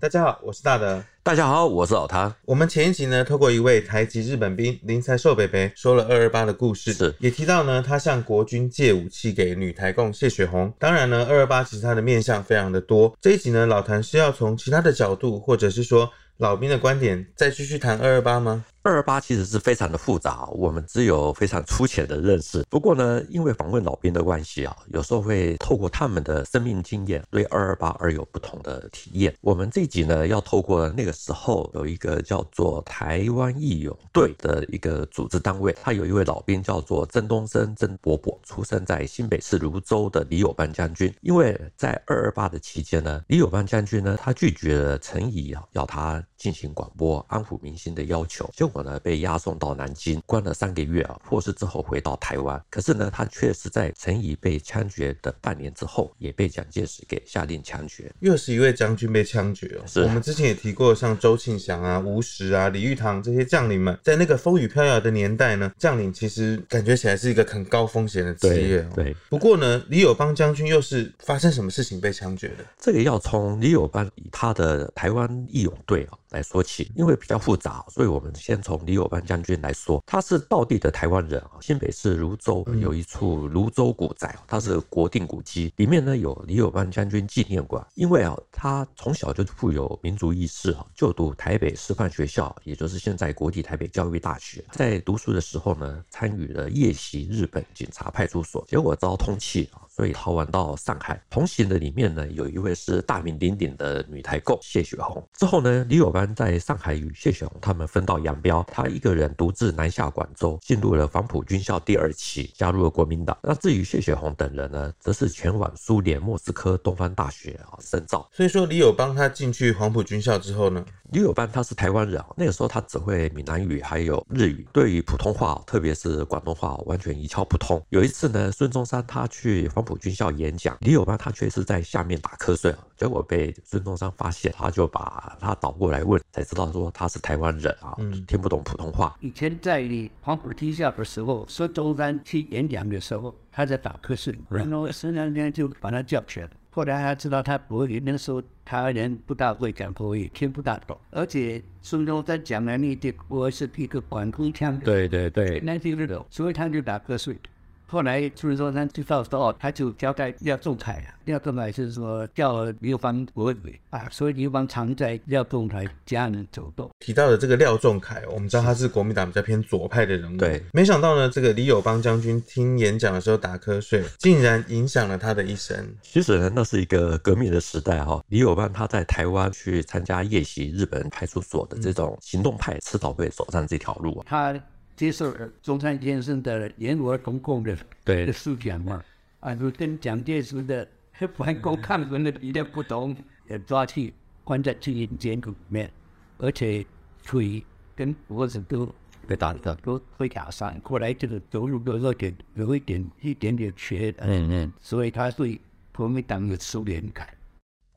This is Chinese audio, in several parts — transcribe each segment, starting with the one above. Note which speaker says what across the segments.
Speaker 1: 大家好，我是大德。
Speaker 2: 大家好，我是老谭。
Speaker 1: 我们前一集呢，透过一位台籍日本兵林才寿北北说了二二八的故事，
Speaker 2: 是
Speaker 1: 也提到呢，他向国军借武器给女台共谢雪红。当然呢，二二八其实它的面向非常的多。这一集呢，老谭是要从其他的角度，或者是说老兵的观点，再继续谈二二八吗？
Speaker 2: 二二八其实是非常的复杂，我们只有非常粗浅的认识。不过呢，因为访问老兵的关系啊，有时候会透过他们的生命经验，对二二八而有不同的体验。我们这一集呢，要透过那个时候有一个叫做台湾义勇队的一个组织单位，他有一位老兵叫做曾东升曾伯伯，出生在新北市芦洲的李友班将军。因为在二二八的期间呢，李友班将军呢，他拒绝了陈仪啊要他进行广播安抚民心的要求，结果。呢，被押送到南京，关了三个月啊。获释之后回到台湾，可是呢，他却是在陈仪被枪决的半年之后，也被蒋介石给下令枪决。
Speaker 1: 又是一位将军被枪决哦。是我们之前也提过，像周庆祥啊、吴石啊、李玉堂这些将领们，在那个风雨飘摇的年代呢，将领其实感觉起来是一个很高风险的职业哦。
Speaker 2: 对。
Speaker 1: 不过呢，李友邦将军又是发生什么事情被枪决的？
Speaker 2: 这个要从李友邦以他的台湾义勇队啊。来说起，因为比较复杂，所以我们先从李友班将军来说。他是道地的台湾人啊，新北市芦洲有一处芦洲古宅，它是国定古迹，里面呢有李友班将军纪念馆。因为啊，他从小就富有民族意识啊，就读台北师范学校，也就是现在国立台北教育大学。在读书的时候呢，参与了夜袭日本警察派出所，结果遭通缉啊。所以逃亡到上海，同行的里面呢，有一位是大名鼎鼎的女台购谢雪红。之后呢，李友班在上海与谢雪红他们分道扬镳，他一个人独自南下广州，进入了黄埔军校第二期，加入了国民党。那至于谢雪红等人呢，则是前往苏联莫斯科东方大学啊深造。
Speaker 1: 所以说，李友邦他进去黄埔军校之后呢，
Speaker 2: 李友邦他是台湾人，那个时候他只会闽南语还有日语，对于普通话，特别是广东话，完全一窍不通。有一次呢，孙中山他去黄埔军校演讲，李友邦他却是在下面打瞌睡，结果被孙中山发现，他就把他倒过来问，才知道说他是台湾人啊，嗯、听不懂普通话。
Speaker 3: 以前在黄埔军校的时候，孙中山去演讲的时候，他在打瞌睡，然后孙中山就把他叫起来。后来他知道他国语，那时候他人不大会讲国语，听不大懂，而且孙中山讲的那句我是一个广东腔，
Speaker 2: 对对对，
Speaker 3: 那听不懂，所以他就打瞌睡。后来孙中山知道之后，他就交代廖仲恺啊，廖仲恺是说叫李友邦不会啊，所以李友邦常在廖仲恺家里走动。
Speaker 1: 提到的这个廖仲恺，我们知道他是国民党比较偏左派的人物。
Speaker 2: 对，
Speaker 1: 没想到呢，这个李友邦将军听演讲的时候打瞌睡，竟然影响了他的一生。
Speaker 2: 其实呢，那是一个革命的时代哈。李友邦他在台湾去参加夜袭日本派出所的这种行动派，迟早会走上这条路啊。
Speaker 3: 他。接受了中山先生的联合中共的对。的思想嘛，啊，就跟蒋介石的反共抗日的理念不同，也抓去关在禁闭监里面，而且腿跟脖子都被打的都被打伤，后来这个走路有点有一点一点点瘸，嗯嗯，所以他对国民党有苏联感。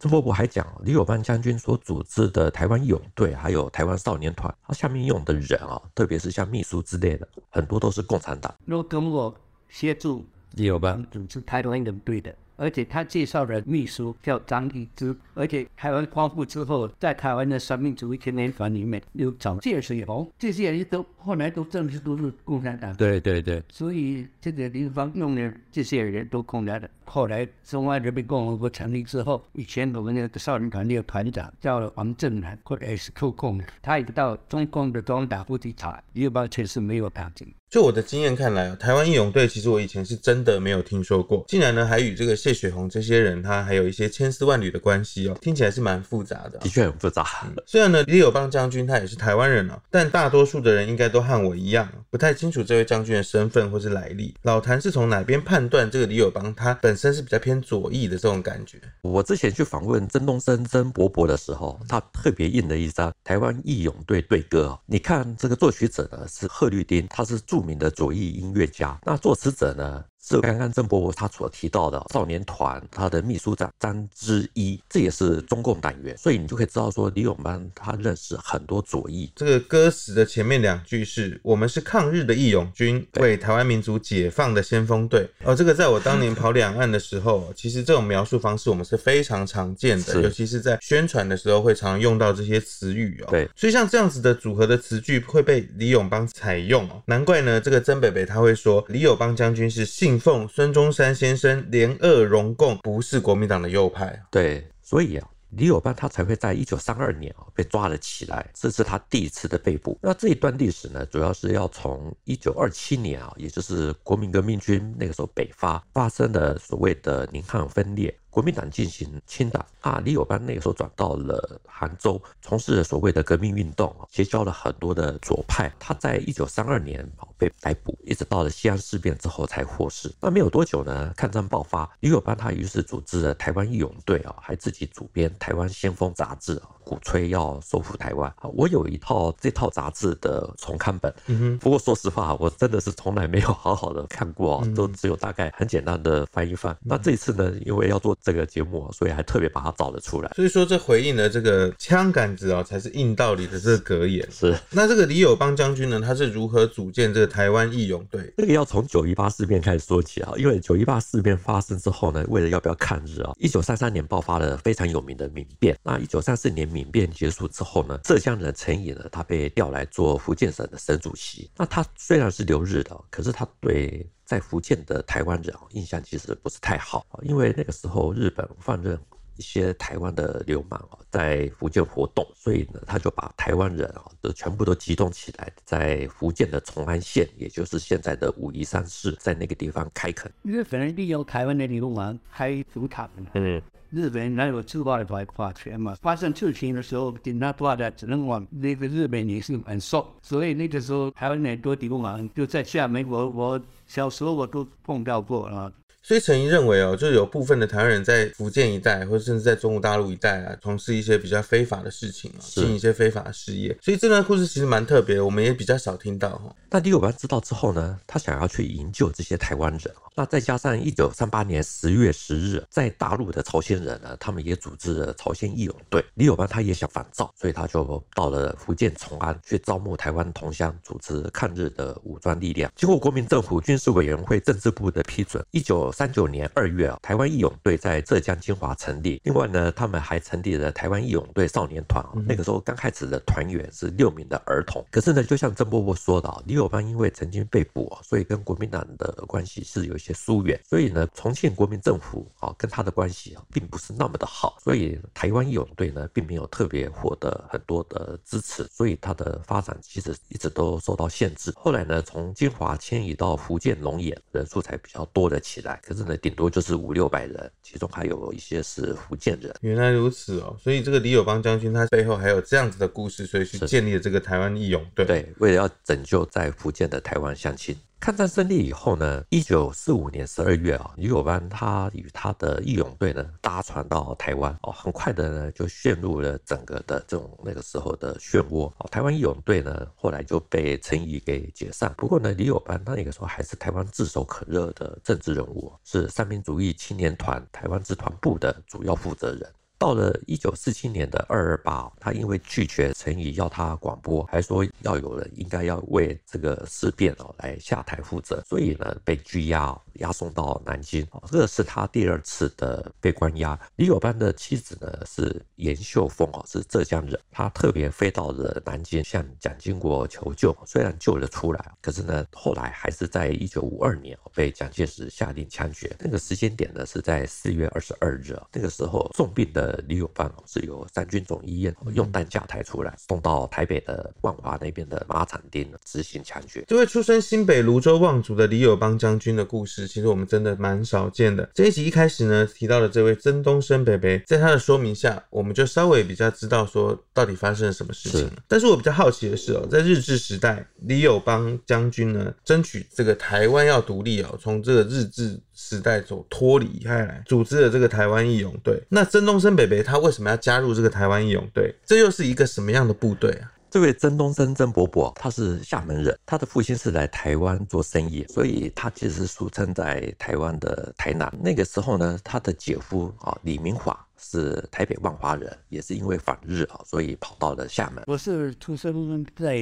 Speaker 2: 曾伯伯还讲，李友邦将军所组织的台湾义勇队，还有台湾少年团，他下面用的人啊，特别是像秘书之类的，很多都是共产党。
Speaker 3: 若跟我协助李友邦组织台湾义勇队的。而且他介绍了秘书叫张立之，而且台湾光复之后，在台湾的三民主义青年团里面有蒋介石哦，这些人都后来都正式都是共产党。
Speaker 2: 对对对，
Speaker 3: 所以这个地方用的这些人都共产党。后来中华人民共和国成立之后，以前我们那个少年团那个团长叫王震南，或者是扣共，他也到中共的中党部去查，一般确实没有打进。
Speaker 1: 就我的经验看来，台湾义勇队其实我以前是真的没有听说过，竟然呢还与这个谢雪红这些人他还有一些千丝万缕的关系哦，听起来是蛮复杂的，
Speaker 2: 的确很复杂。
Speaker 1: 虽然呢李友邦将军他也是台湾人哦，但大多数的人应该都和我一样，不太清楚这位将军的身份或是来历。老谭是从哪边判断这个李友邦他本真是比较偏左翼的这种感觉？
Speaker 2: 我之前去访问曾东升曾伯伯的时候，他特别印了一张台湾义勇队队歌，你看这个作曲者呢是贺绿汀，他是著名的左翼音乐家，那作词者呢是刚刚郑伯伯他所提到的少年团，他的秘书长张之一，这也是中共党员，所以你就可以知道说李永邦他认识很多左翼。
Speaker 1: 这个歌词的前面两句是“我们是抗日的义勇军，为台湾民族解放的先锋队”。哦，这个在我当年跑两岸的时候，其实这种描述方式我们是非常常见的，尤其是在宣传的时候会常用到这些词语哦。
Speaker 2: 对，
Speaker 1: 所以像这样子的组合的词句会被李永邦采用哦，难怪呢，这个曾北北他会说李友邦将军是信信奉孙中山先生联俄荣共，不是国民党的右派。
Speaker 2: 对，所以啊。李友邦他才会在一九三二年啊被抓了起来，这是他第一次的被捕。那这一段历史呢，主要是要从一九二七年啊，也就是国民革命军那个时候北伐发生的所谓的宁汉分裂。国民党进行清党啊，李友邦那个时候转到了杭州，从事了所谓的革命运动，结交了很多的左派。他在一九三二年被逮捕，一直到了西安事变之后才获释。那没有多久呢，抗战爆发，李友邦他于是组织了台湾义勇队啊，还自己主编《台湾先锋》杂志啊。鼓吹要收复台湾啊！我有一套这套杂志的重刊本。不过说实话，我真的是从来没有好好的看过，都只有大概很简单的翻一翻。那这一次呢，因为要做这个节目，所以还特别把它找了出来。
Speaker 1: 所以说，这回应了这个枪杆子啊，才是硬道理的这个格言。
Speaker 2: 是。
Speaker 1: 那这个李友邦将军呢，他是如何组建这个台湾义勇队？
Speaker 2: 这个要从九一八事变开始说起啊，因为九一八事变发生之后呢，为了要不要抗日啊，一九三三年爆发了非常有名的民变。那一九三四年民变结束之后呢，浙江人陈颖呢，他被调来做福建省的省主席。那他虽然是留日的，可是他对在福建的台湾人印象其实不是太好，因为那个时候日本放任一些台湾的流氓在福建活动，所以呢，他就把台湾人啊都全部都集中起来，在福建的崇安县，也就是现在的武夷山市，在那个地方开垦。
Speaker 3: 日本人利用台湾的流氓开赌场。嗯。日本人哪有自爆的法法权嘛？发生事情的时候，警察抓的只能往那个日本也是很熟，所以那个时候台湾很多流氓就在厦门，我我小时候我都碰到过啊。
Speaker 1: 所以陈怡认为哦，就有部分的台湾人在福建一带，或者甚至在中国大陆一带啊，从事一些比较非法的事情啊，进行一些非法的事业。所以这段故事其实蛮特别，我们也比较少听到哈。
Speaker 2: 那李友邦知道之后呢，他想要去营救这些台湾人。那再加上一九三八年十月十日，在大陆的朝鲜人呢，他们也组织了朝鲜义勇队。李友邦他也想反造，所以他就到了福建崇安去招募台湾同乡，组织抗日的武装力量。经过国民政府军事委员会政治部的批准，一九三九年二月啊，台湾义勇队在浙江金华成立。另外呢，他们还成立了台湾义勇队少年团。那个时候刚开始的团员是六名的儿童。可是呢，就像曾伯伯说的，李友邦因为曾经被捕，所以跟国民党的关系是有一些疏远。所以呢，重庆国民政府啊跟他的关系啊并不是那么的好。所以台湾义勇队呢并没有特别获得很多的支持，所以他的发展其实一直都受到限制。后来呢，从金华迁移到福建龙岩，人数才比较多了起来。可是呢，顶多就是五六百人，其中还有一些是福建人。
Speaker 1: 原来如此哦，所以这个李友邦将军他背后还有这样子的故事，所以去建立了这个台湾义勇队。
Speaker 2: 对，为了要拯救在福建的台湾乡亲。抗战胜利以后呢，一九四五年十二月啊，李友邦他与他的义勇队呢搭船到台湾哦，很快的呢就陷入了整个的这种那个时候的漩涡哦。台湾义勇队呢后来就被陈仪给解散，不过呢，李友邦他那个时候还是台湾炙手可热的政治人物，是三民主义青年团台湾支团部的主要负责人。到了一九四七年的二二八，他因为拒绝陈仪要他广播，还说要有人应该要为这个事变哦来下台负责，所以呢被拘押。押送到南京，这个是他第二次的被关押。李友邦的妻子呢是严秀凤哦，是浙江人，他特别飞到了南京向蒋经国求救，虽然救了出来，可是呢后来还是在一九五二年被蒋介石下令枪决。那个时间点呢是在四月二十二日，那个时候重病的李友邦是由三军总医院用担架抬出来，送到台北的万华那边的马场町执行枪决。
Speaker 1: 这位出身新北泸州望族的李友邦将军的故事。其实我们真的蛮少见的。这一集一开始呢，提到的这位曾东升北北，在他的说明下，我们就稍微比较知道说到底发生了什么事情。但是我比较好奇的是哦，在日治时代，李友邦将军呢，争取这个台湾要独立哦，从这个日治时代走脱离开来，组织了这个台湾义勇队。那曾东升北北他为什么要加入这个台湾义勇队？这又是一个什么样的部队啊？
Speaker 2: 这位曾东升曾伯伯，他是厦门人，他的父亲是来台湾做生意，所以他其实俗称在台湾的台南。那个时候呢，他的姐夫啊李明华是台北万华人，也是因为反日啊，所以跑到了厦门。
Speaker 3: 我是出生在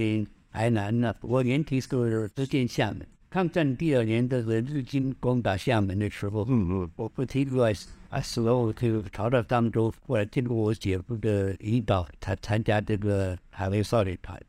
Speaker 3: 台南呢，我原籍是福建厦门。抗战第二年的日军攻打厦门的时候，嗯嗯，我不听话，啊，时候就逃到漳州，后来经过我姐夫的引导，才参加这个海外少年团。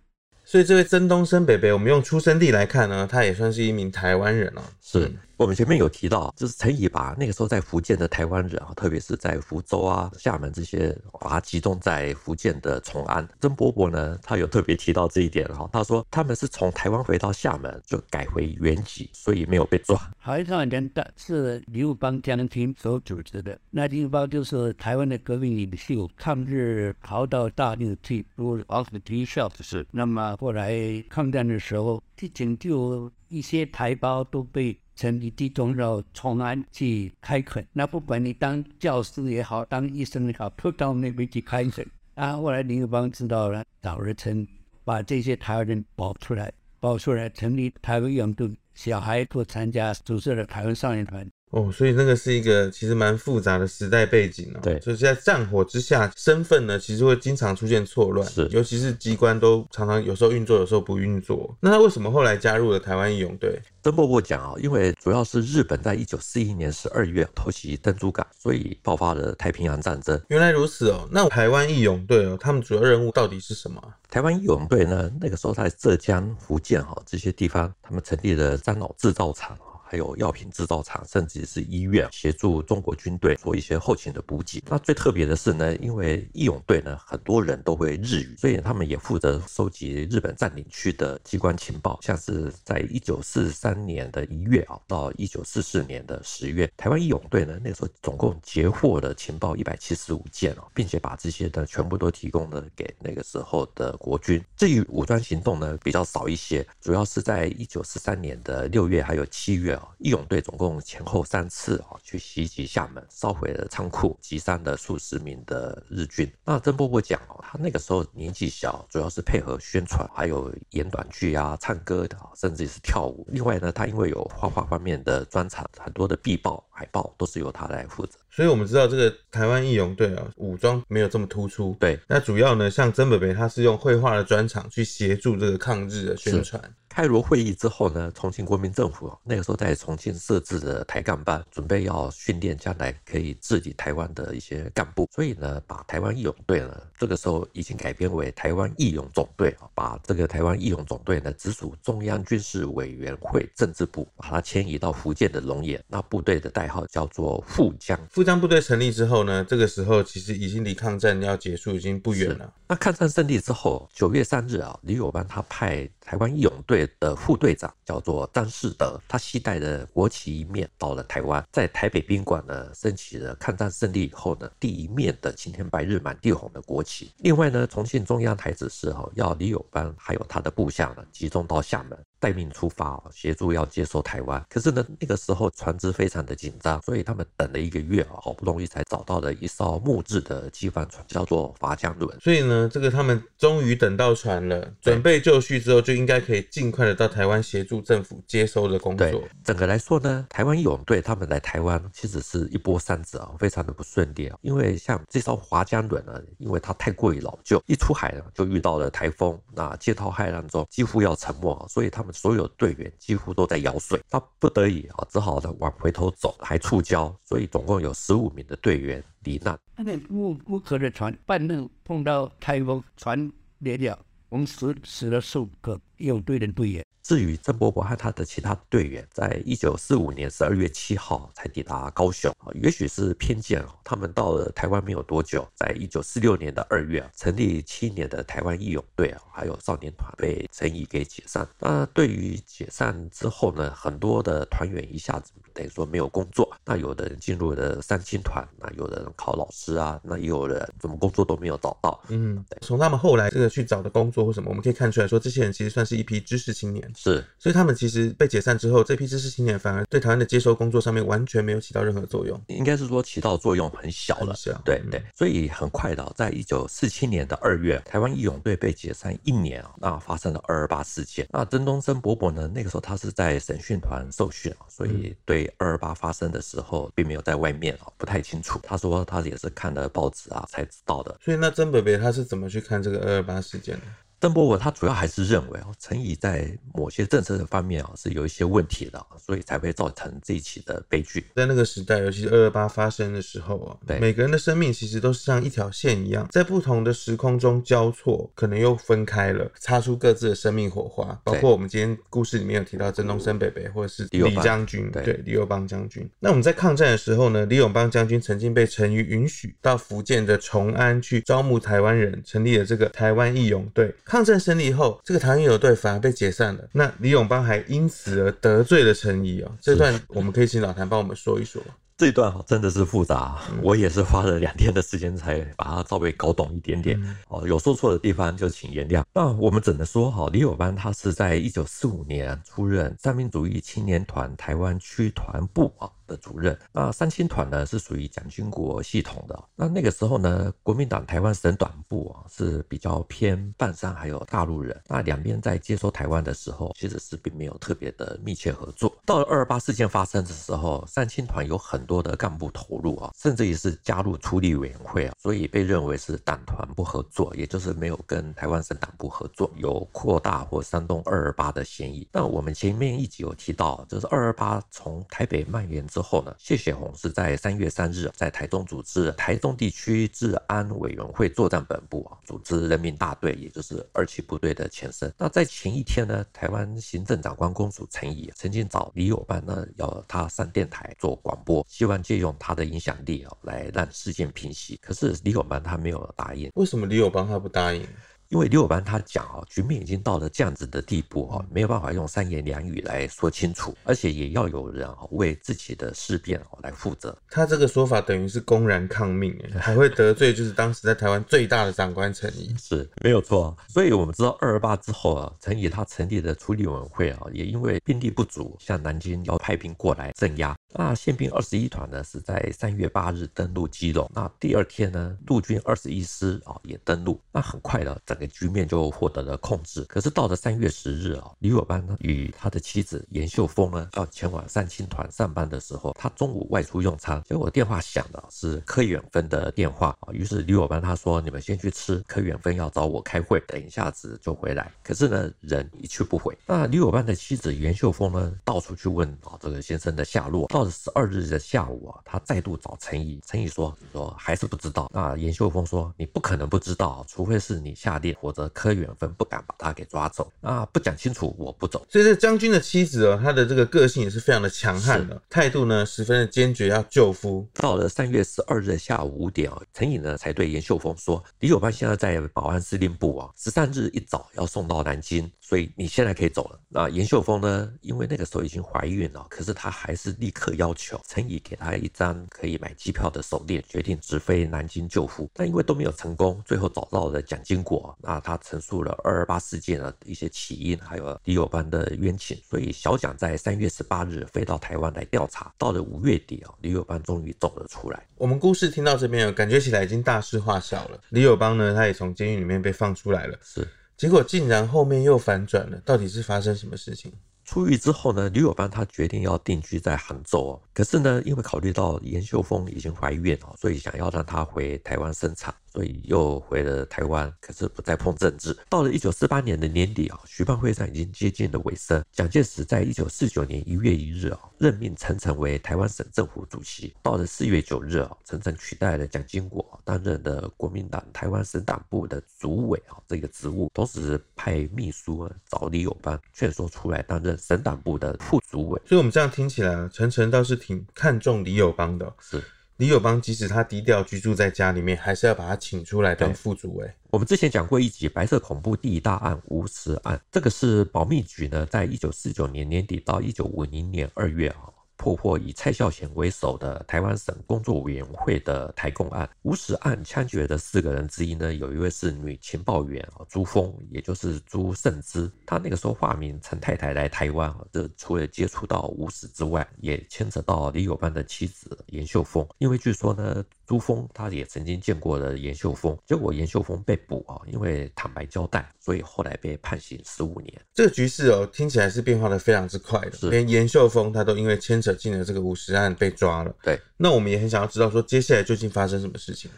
Speaker 1: 所以这位曾东升伯伯，我们用出生地来看呢，他也算是一名台湾人哦。
Speaker 2: 是。嗯我们前面有提到，就是陈仪把那个时候在福建的台湾人啊，特别是在福州啊、厦门这些，把他集中在福建的崇安。曾伯伯呢，他有特别提到这一点哈，他说他们是从台湾回到厦门就改回原籍，所以没有被抓。
Speaker 3: 海上人大是李友邦将军所组织的，那李友邦就是台湾的革命领袖，抗日逃到大陆去，如王子弟少的是。那么后来抗战的时候，去拯救一些台胞都被。成立地中到崇安去开垦，那不管你当教师也好，当医生也好，都到那边去开垦。啊，后来林友邦知道了，早日成把这些台湾人保出来，保出来成立台湾义勇队，小孩都参加，组织了台湾少年团。
Speaker 1: 哦，所以那个是一个其实蛮复杂的时代背景哦。
Speaker 2: 对，
Speaker 1: 就是在战火之下，身份呢其实会经常出现错乱，
Speaker 2: 是，
Speaker 1: 尤其是机关都常常有时候运作，有时候不运作。那他为什么后来加入了台湾义勇队？
Speaker 2: 曾伯伯讲啊，因为主要是日本在一九四一年十二月偷袭珍珠港，所以爆发了太平洋战争。
Speaker 1: 原来如此哦，那台湾义勇队哦，他们主要任务到底是什么？
Speaker 2: 台湾义勇队呢，那个时候在浙江、福建哈这些地方，他们成立了樟脑制造厂。还有药品制造厂，甚至是医院，协助中国军队做一些后勤的补给。那最特别的是呢，因为义勇队呢，很多人都会日语，所以他们也负责收集日本占领区的机关情报。像是在一九四三年的一月啊，到一九四四年的十月，台湾义勇队呢，那时候总共截获的情报一百七十五件哦，并且把这些呢全部都提供了给那个时候的国军。至于武装行动呢，比较少一些，主要是在一九四三年的六月还有七月。义勇队总共前后三次啊，去袭击厦门，烧毁了仓库，击伤了数十名的日军。那曾伯伯讲哦，他那个时候年纪小，主要是配合宣传，还有演短剧啊、唱歌的，甚至是跳舞。另外呢，他因为有画画方面的专长，很多的壁报、海报都是由他来负责。
Speaker 1: 所以我们知道这个台湾义勇队啊，武装没有这么突出。
Speaker 2: 对，
Speaker 1: 那主要呢，像曾北北他是用绘画的专场去协助这个抗日的宣传。
Speaker 2: 开罗会议之后呢，重庆国民政府那个时候在重庆设置的台干班，准备要训练将来可以治理台湾的一些干部，所以呢，把台湾义勇队呢，这个时候已经改编为台湾义勇总队啊，把这个台湾义勇总队呢，直属中央军事委员会政治部，把它迁移到福建的龙岩，那部队的代号叫做富江。
Speaker 1: 富江部队成立之后呢，这个时候其实已经离抗战要结束已经不远了。
Speaker 2: 那抗战胜利之后，九月三日啊，李友邦他派台湾义勇队的副队长叫做张士德，他携带的国旗一面到了台湾，在台北宾馆呢升起了抗战胜利以后呢第一面的青天白日满地红的国旗。另外呢，重庆中央台指示哈要李友邦还有他的部下呢集中到厦门。待命出发，协助要接收台湾。可是呢，那个时候船只非常的紧张，所以他们等了一个月啊，好不容易才找到了一艘木质的机帆船，叫做樺江轮。
Speaker 1: 所以呢，这个他们终于等到船了，准备就绪之后，就应该可以尽快的到台湾协助政府接收的工作。
Speaker 2: 对，整个来说呢，台湾义勇队他们来台湾其实是一波三折啊，非常的不顺利啊。因为像这艘华江轮呢，因为它太过于老旧，一出海呢就遇到了台风，那惊涛骇浪中几乎要沉没，所以他们。所有队员几乎都在舀水，他不得已啊，只好的往回头走，还触礁，所以总共有十五名的队员罹难。
Speaker 3: 那个乌乌克的船半路碰到台风，船裂掉，我们死死了十五个义勇队的队员。
Speaker 2: 至于郑伯伯和他的其他队员，在一九四五年十二月七号才抵达高雄啊。也许是偏见，他们到了台湾没有多久，在一九四六年的二月，成立七年的台湾义勇队啊，还有少年团被陈仪给解散。那对于解散之后呢，很多的团员一下子等于说没有工作。那有的人进入了三青团，那有的人考老师啊，那也有人怎么工作都没有找到。
Speaker 1: 嗯，从他们后来这个去找的工作或什么，我们可以看出来说，这些人其实算是一批知识青年。
Speaker 2: 是，
Speaker 1: 所以他们其实被解散之后，这批知识青年反而对台湾的接收工作上面完全没有起到任何作用，
Speaker 2: 应该是说起到作用很小了，
Speaker 1: 小
Speaker 2: 对对，所以很快的，在一九四七年的二月，台湾义勇队被解散一年啊，那发生了二二八事件，那曾东升伯伯呢，那个时候他是在审讯团受训啊，所以对二二八发生的时候并没有在外面啊，不太清楚。他说他也是看了报纸啊才知道的。
Speaker 1: 所以那曾伯伯他是怎么去看这个二二八事件的？
Speaker 2: 曾伯伯他主要还是认为哦，陈仪在某些政策的方面啊是有一些问题的，所以才会造成这一起的悲剧。
Speaker 1: 在那个时代，尤其是二二八发生的时候啊，对，每个人的生命其实都是像一条线一样，在不同的时空中交错，可能又分开了，擦出各自的生命火花。包括我们今天故事里面有提到曾东升伯伯，或者是李将军，对，李友邦将军。那我们在抗战的时候呢，李友邦将军曾经被陈仪允许到福建的崇安去招募台湾人，成立了这个台湾义勇队。抗战胜利以后，这个台湾义勇队反而被解散了。那李永邦还因此而得罪了陈仪哦。这段我们可以请老谭帮我们说一说。
Speaker 2: 这一段真的是复杂，我也是花了两天的时间才把它稍微搞懂一点点。哦，有说错的地方就请原谅。那我们只能说，哈，李友邦他是在一九四五年出任三民主义青年团台湾区团部啊。的主任，那三青团呢是属于蒋经国系统的。那那个时候呢，国民党台湾省党部啊是比较偏半山还有大陆人。那两边在接收台湾的时候，其实是并没有特别的密切合作。到了二二八事件发生的时候，三青团有很多的干部投入啊，甚至也是加入处理委员会啊，所以被认为是党团不合作，也就是没有跟台湾省党部合作，有扩大或煽动二二八的嫌疑。那我们前面一集有提到，就是二二八从台北蔓延之。之后呢，谢雪红是在三月三日在台中组织台中地区治安委员会作战本部啊，组织人民大队，也就是二七部队的前身。那在前一天呢，台湾行政长官公署陈仪曾经找李友邦呢，要他上电台做广播，希望借用他的影响力啊，来让事件平息。可是李友邦他没有答应。
Speaker 1: 为什么李友邦他不答应？
Speaker 2: 因为李友邦他讲啊，局面已经到了这样子的地步啊，没有办法用三言两语来说清楚，而且也要有人啊为自己的事变啊来负责。
Speaker 1: 他这个说法等于是公然抗命，还会得罪就是当时在台湾最大的长官陈仪，
Speaker 2: 是没有错。所以我们知道二二八之后啊，陈仪他成立的处理委员会啊，也因为兵力不足，向南京要派兵过来镇压。那宪兵二十一团呢是在三月八日登陆基隆，那第二天呢陆军二十一师啊也登陆，那很快的整个局面就获得了控制。可是到了三月十日啊，李友邦呢与他的妻子严秀峰呢要前往三青团上班的时候，他中午外出用餐，结果电话响的是柯远芬的电话啊。于是李友邦他说：“你们先去吃，柯远芬要找我开会，等一下子就回来。”可是呢人一去不回。那李友邦的妻子严秀峰呢到处去问啊这个先生的下落。到了十二日的下午啊，他再度找陈怡，陈怡说说还是不知道。那严秀峰说：“你不可能不知道，除非是你下令，否则。”柯远芬不敢把他给抓走啊！不讲清楚，我不走。
Speaker 1: 所以这将军的妻子哦，她的这个个性也是非常的强悍的，态度呢十分的坚决，要救夫。
Speaker 2: 到了三月十二日下午五点啊，陈颖呢才对严秀峰说：“李友邦现在在保安司令部啊，十三日一早要送到南京。”所以你现在可以走了。那严秀峰呢？因为那个时候已经怀孕了，可是他还是立刻要求陈颖给他一张可以买机票的手令，决定直飞南京救夫。但因为都没有成功，最后找到了蒋经国，那他陈述了二二八事件的一些起因，还有李友邦的冤情。所以小蒋在三月十八日飞到台湾来调查。到了五月底啊，李友邦终于走了出来。
Speaker 1: 我们故事听到这边，感觉起来已经大事化小了。李友邦呢，他也从监狱里面被放出来了。
Speaker 2: 是。
Speaker 1: 结果竟然后面又反转了，到底是发生什么事情？
Speaker 2: 出狱之后呢，李友邦他决定要定居在杭州哦。可是呢，因为考虑到严秀峰已经怀孕哦，所以想要让他回台湾生产。所以又回了台湾，可是不再碰政治。到了一九四八年的年底啊，徐蚌会战已经接近了尾声。蒋介石在一九四九年一月一日啊，任命陈诚为台湾省政府主席。到了四月九日啊，陈诚取代了蒋经国担任的国民党台湾省党部的主委啊这个职务，同时派秘书啊找李友邦劝说出来担任省党部的副主委。
Speaker 1: 所以我们这样听起来啊，陈诚倒是挺看重李友邦的。
Speaker 2: 是。
Speaker 1: 李友邦即使他低调居住在家里面，还是要把他请出来当副主委。
Speaker 2: 我们之前讲过一集白色恐怖第一大案吴石案，这个是保密局呢，在一九四九年年底到一九五零年二月啊。破获以蔡孝贤为首的台湾省工作委员会的台共案。吴石案枪决的四个人之一呢，有一位是女情报员啊朱峰，也就是朱胜之。他那个时候化名陈太太来台湾啊，这除了接触到吴石之外，也牵扯到李友邦的妻子严秀峰。因为据说呢，朱峰他也曾经见过了严秀峰，结果严秀峰被捕啊，因为坦白交代，所以后来被判刑十五年。
Speaker 1: 这个局势哦，听起来是变化的非常之快的，连严秀峰他都因为牵扯进了这个五十案被抓了。
Speaker 2: 对，
Speaker 1: 那我们也很想要知道说，接下来究竟发生什么事情？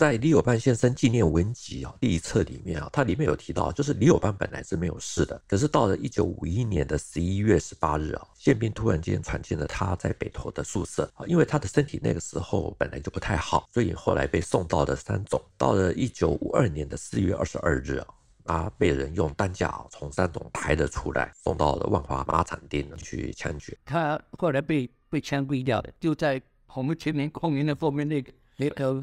Speaker 2: 在李友邦先生纪念文集啊第一册里面啊，它里面有提到，就是李友邦本来是没有事的，可是到了一九五一年的十一月十八日啊，宪兵突然间闯进了他在北投的宿舍啊，因为他的身体那个时候本来就不太好，所以后来被送到了三总。到了一九五二年的四月二十二日啊，他被人用担架从三总抬了出来，送到了万华马场町去枪决。
Speaker 3: 他后来被被枪毙掉的，就在我们前面公园的后面那个。那个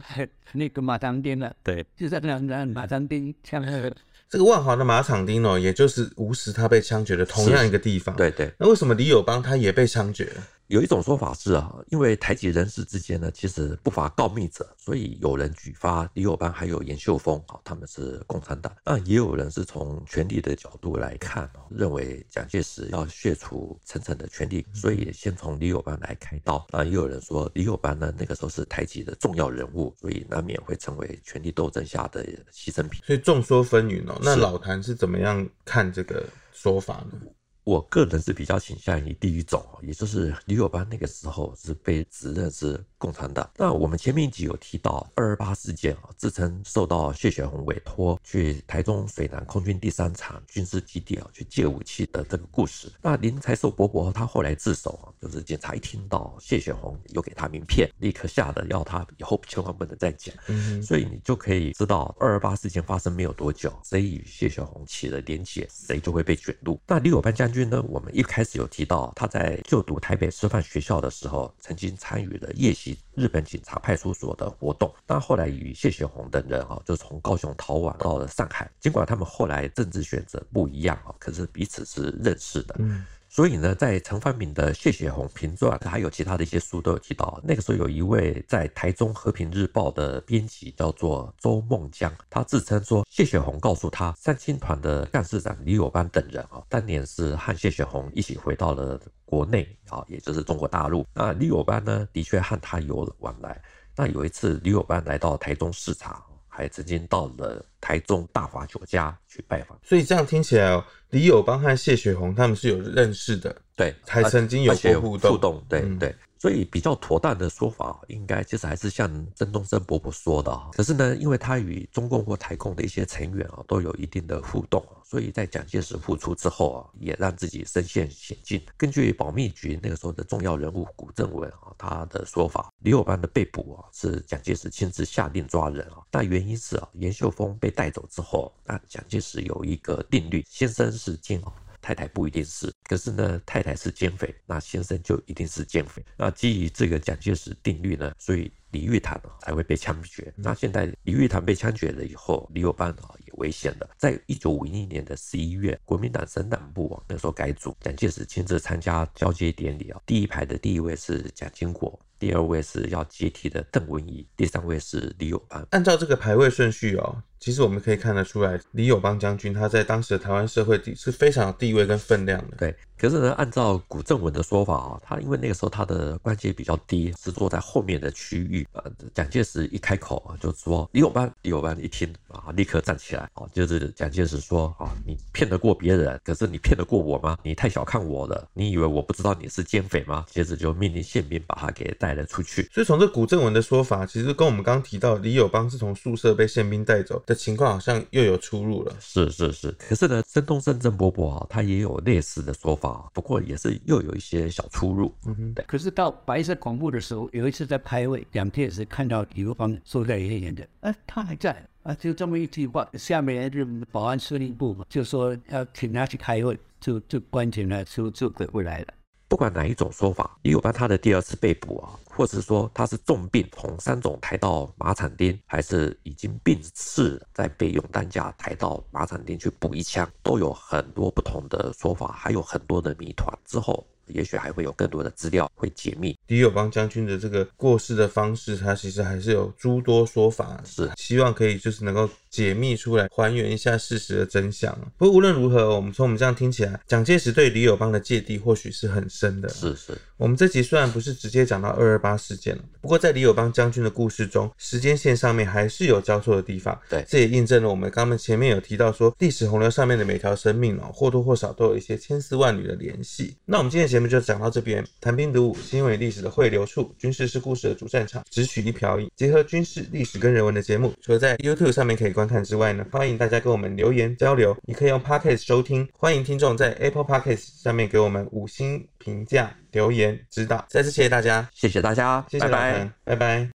Speaker 3: 那个马场町了，对，就在那那马场町枪决。
Speaker 1: 这个万华的马场町哦，也就是吴石他被枪决的同样一个地方。
Speaker 2: 对对。
Speaker 1: 那为什么李友邦他也被枪决？
Speaker 2: 有一种说法是啊，因为台籍人士之间呢，其实不乏告密者，所以有人举发李友邦还有严秀峰啊，他们是共产党。那也有人是从权力的角度来看，认为蒋介石要削除陈诚的权力，所以先从李友邦来开刀。那也有人说李友邦呢，那个时候是台籍的重要人物，所以难免会成为权力斗争下的牺牲品。
Speaker 1: 所以众说纷纭哦。那老谭是怎么样看这个说法呢？
Speaker 2: 我个人是比较倾向于第一种，也就是李友邦那个时候是被指认是共产党。那我们前面一集有提到二二八事件啊，自称受到谢雪红委托去台中水南空军第三场军事基地啊去借武器的这个故事。那林财寿伯伯他后来自首啊，就是警察一听到谢雪红有给他名片，立刻吓得要他以后千万不能再讲。嗯，所以你就可以知道二二八事件发生没有多久，谁与谢雪红起了连结，谁就会被卷入。那李友邦将军。呢，我们一开始有提到，他在就读台北师范学校的时候，曾经参与了夜袭日本警察派出所的活动。但后来与谢雪红等人啊，就从高雄逃亡到了上海。尽管他们后来政治选择不一样啊，可是彼此是认识的。嗯。所以呢，在陈繁敏的《谢雪红评传》还有其他的一些书都有提到，那个时候有一位在台中《和平日报》的编辑叫做周孟江，他自称说谢雪红告诉他，三青团的干事长李友班等人啊，当年是和谢雪红一起回到了国内啊，也就是中国大陆。那李友班呢，的确和他有往来。那有一次，李友班来到台中视察。还曾经到了台中大华酒家去拜访，
Speaker 1: 所以这样听起来哦，李友邦和谢雪红他们是有认识的，
Speaker 2: 对，
Speaker 1: 还曾经有过互动，
Speaker 2: 互动，对对。所以比较妥当的说法，应该其实还是像曾东升伯伯说的啊。可是呢，因为他与中共或台共的一些成员啊，都有一定的互动，所以在蒋介石复出之后啊，也让自己身陷险境。根据保密局那个时候的重要人物古正文啊，他的说法，李友邦的被捕啊，是蒋介石亲自下令抓人啊。但原因是啊，严秀峰被带走之后，那蒋介石有一个定律，先生是奸。太太不一定是，可是呢，太太是奸匪，那先生就一定是奸匪。那基于这个蒋介石定律呢，所以李玉堂才会被枪决。那现在李玉堂被枪决了以后，李友邦啊也危险了。在一九五一年的十一月，国民党省党部啊那时候改组，蒋介石亲自参加交接典礼啊，第一排的第一位是蒋经国。第二位是要接替的邓文仪，第三位是李友邦。
Speaker 1: 按照这个排位顺序哦，其实我们可以看得出来，李友邦将军他在当时的台湾社会地是非常有地位跟分量的。
Speaker 2: 对。可是呢，按照古正文的说法啊，他因为那个时候他的官阶比较低，是坐在后面的区域。呃，蒋介石一开口啊，就说李友邦，李友邦一听啊，立刻站起来啊，就是蒋介石说啊，你骗得过别人，可是你骗得过我吗？你太小看我了，你以为我不知道你是奸匪吗？接着就命令宪兵把他给带了出去。
Speaker 1: 所以从这古正文的说法，其实跟我们刚刚提到李友邦是从宿舍被宪兵带走的情况，好像又有出入了。
Speaker 2: 是是是，可是呢，曾东升曾伯伯啊，他也有类似的说法。不过也是又有一些小出入，嗯哼，对。
Speaker 3: 可是到白色恐怖的时候，有一次在排位，两天也是看到李友邦坐在一个的，哎，他还在啊，就这么一句话，下面就保安司令部嘛，就说要请他去开会，就就关起来，就就回不来了。
Speaker 2: 不管哪一种说法，李友邦他的第二次被捕啊，或者是说他是重病从三种抬到马场町，还是已经病逝再被用担架抬到马场町去补一枪，都有很多不同的说法，还有很多的谜团。之后也许还会有更多的资料会解密。
Speaker 1: 李友邦将军的这个过世的方式，他其实还是有诸多说法，
Speaker 2: 是
Speaker 1: 希望可以就是能够解密出来，还原一下事实的真相。不过无论如何，我们从我们这样听起来，蒋介石对李友邦的芥蒂或许是很深的。
Speaker 2: 是是，
Speaker 1: 我们这集虽然不是直接讲到二二八事件了，不过在李友邦将军的故事中，时间线上面还是有交错的地方。
Speaker 2: 对，
Speaker 1: 这也印证了我们刚刚前面有提到说，历史洪流上面的每条生命哦，或多或少都有一些千丝万缕的联系。那我们今天的节目就讲到这边，谈兵读武，新闻历史的汇流处，军事是故事的主战场，只取一瓢饮，结合军事历史跟人文的节目，除了在 YouTube 上面可以观看之外呢，欢迎大家跟我们留言交流。你可以用 Podcast 收听，欢迎听众在 Apple Podcast 上面给我们五星评价、留言指导。再次谢谢大家，
Speaker 2: 谢谢大家，
Speaker 1: 谢谢拜拜。拜拜。